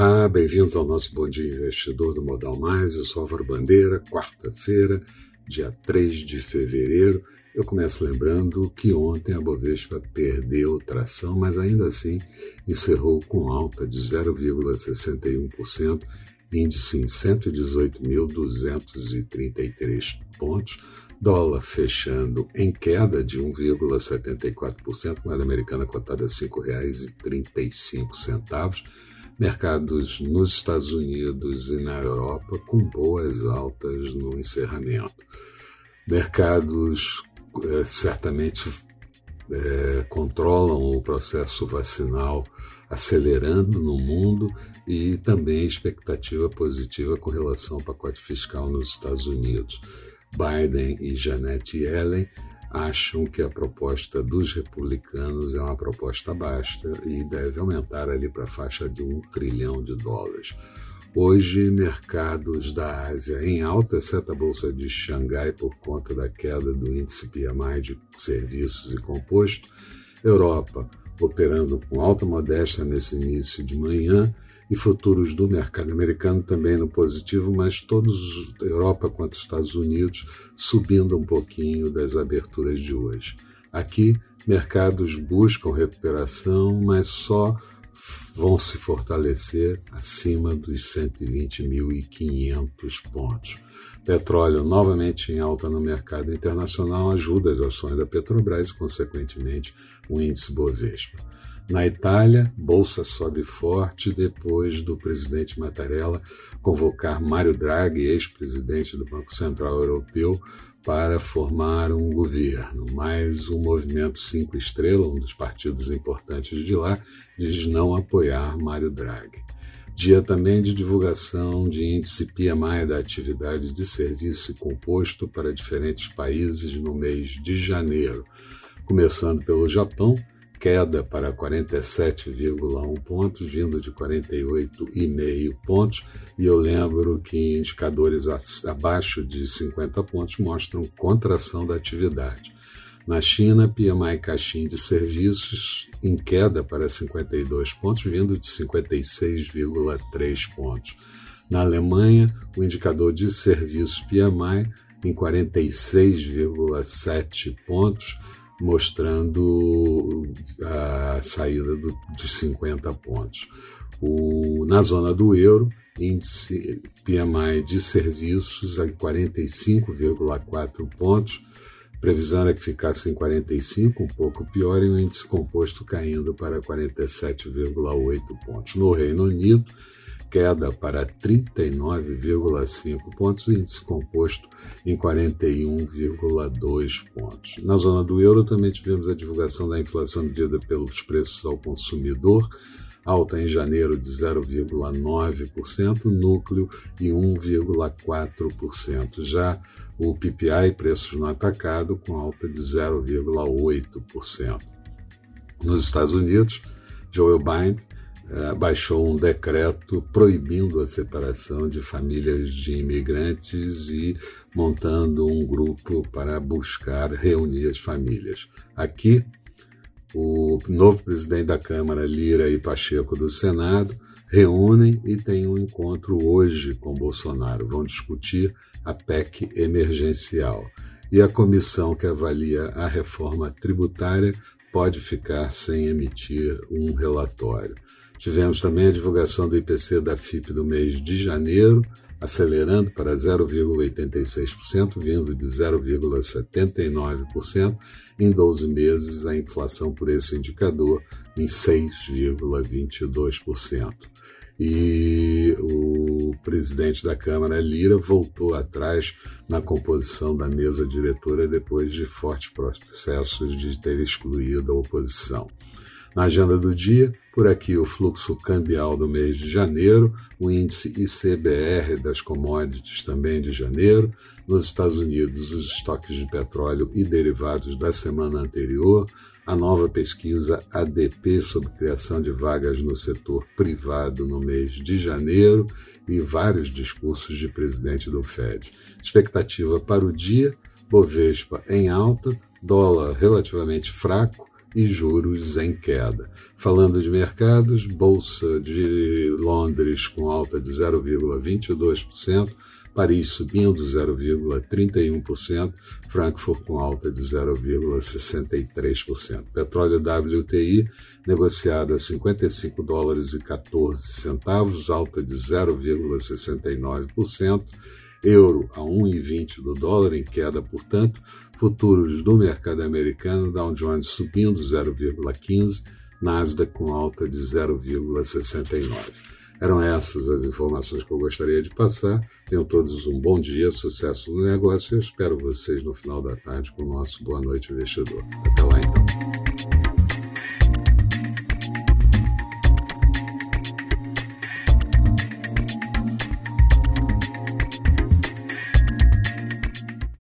Olá, bem-vindos ao nosso Bom Dia Investidor do Modal Mais. Eu sou Álvaro Bandeira, quarta-feira, dia 3 de fevereiro. Eu começo lembrando que ontem a Bovespa perdeu tração, mas ainda assim encerrou com alta de 0,61%, índice em 118.233 pontos, dólar fechando em queda de 1,74%, moeda americana cotada a R$ 5,35 mercados nos Estados Unidos e na Europa com boas altas no encerramento. Mercados é, certamente é, controlam o processo vacinal acelerando no mundo e também expectativa positiva com relação ao pacote fiscal nos Estados Unidos. Biden e Janet Yellen acham que a proposta dos republicanos é uma proposta baixa e deve aumentar ali para a faixa de um trilhão de dólares. Hoje, mercados da Ásia em alta, exceto a Bolsa de Xangai por conta da queda do índice PMI de serviços e composto. Europa operando com alta modéstia nesse início de manhã e futuros do mercado americano também no positivo, mas todos, Europa quanto Estados Unidos, subindo um pouquinho das aberturas de hoje. Aqui, mercados buscam recuperação, mas só vão se fortalecer acima dos 120.500 pontos. Petróleo novamente em alta no mercado internacional ajuda as ações da Petrobras e, consequentemente, o índice Bovespa. Na Itália, bolsa sobe forte depois do presidente Mattarella convocar Mário Draghi, ex-presidente do Banco Central Europeu, para formar um governo. Mas o movimento Cinco Estrelas, um dos partidos importantes de lá, diz não apoiar Mário Draghi. Dia também de divulgação de índice PMI da atividade de serviço composto para diferentes países no mês de janeiro, começando pelo Japão queda para 47,1 pontos, vindo de 48,5 pontos, e eu lembro que indicadores abaixo de 50 pontos mostram contração da atividade. Na China, PMI Caixin de serviços em queda para 52 pontos, vindo de 56,3 pontos. Na Alemanha, o indicador de serviços PMI em 46,7 pontos, mostrando a saída do, dos 50 pontos. O, na zona do euro, índice PMI de serviços a 45,4 pontos, previsão era que ficasse em 45, um pouco pior, e o índice composto caindo para 47,8 pontos. No Reino Unido, queda para 39,5 pontos, índice composto em 41,2 pontos. Na zona do euro também tivemos a divulgação da inflação medida pelos preços ao consumidor, alta em janeiro de 0,9%, núcleo em 1,4%. Já o PPI, preços no atacado, com alta de 0,8%. Nos Estados Unidos, Joe Biden baixou um decreto proibindo a separação de famílias de imigrantes e montando um grupo para buscar reunir as famílias. Aqui, o novo presidente da Câmara, Lira e Pacheco do Senado, reúnem e têm um encontro hoje com Bolsonaro. Vão discutir a PEC emergencial. E a comissão que avalia a reforma tributária pode ficar sem emitir um relatório. Tivemos também a divulgação do IPC da FIP do mês de janeiro, acelerando para 0,86%, vindo de 0,79%. Em 12 meses, a inflação por esse indicador em 6,22%. E o presidente da Câmara, Lira, voltou atrás na composição da mesa diretora depois de fortes processos de ter excluído a oposição. Na agenda do dia, por aqui o fluxo cambial do mês de janeiro, o índice ICBR das commodities também de janeiro, nos Estados Unidos os estoques de petróleo e derivados da semana anterior, a nova pesquisa ADP sobre criação de vagas no setor privado no mês de janeiro e vários discursos de presidente do Fed. Expectativa para o dia: Bovespa em alta, dólar relativamente fraco e juros em queda. Falando de mercados, Bolsa de Londres com alta de 0,22%, Paris subindo 0,31%, Frankfurt com alta de 0,63%. Petróleo WTI negociado a 55 dólares e 14 centavos, alta de 0,69%. Euro a 1,20 do dólar, em queda, portanto. Futuros do mercado americano, Dow Jones subindo 0,15, Nasdaq com alta de 0,69. Eram essas as informações que eu gostaria de passar. Tenham todos um bom dia, sucesso no negócio. Eu espero vocês no final da tarde com o nosso Boa Noite Investidor. Até lá então.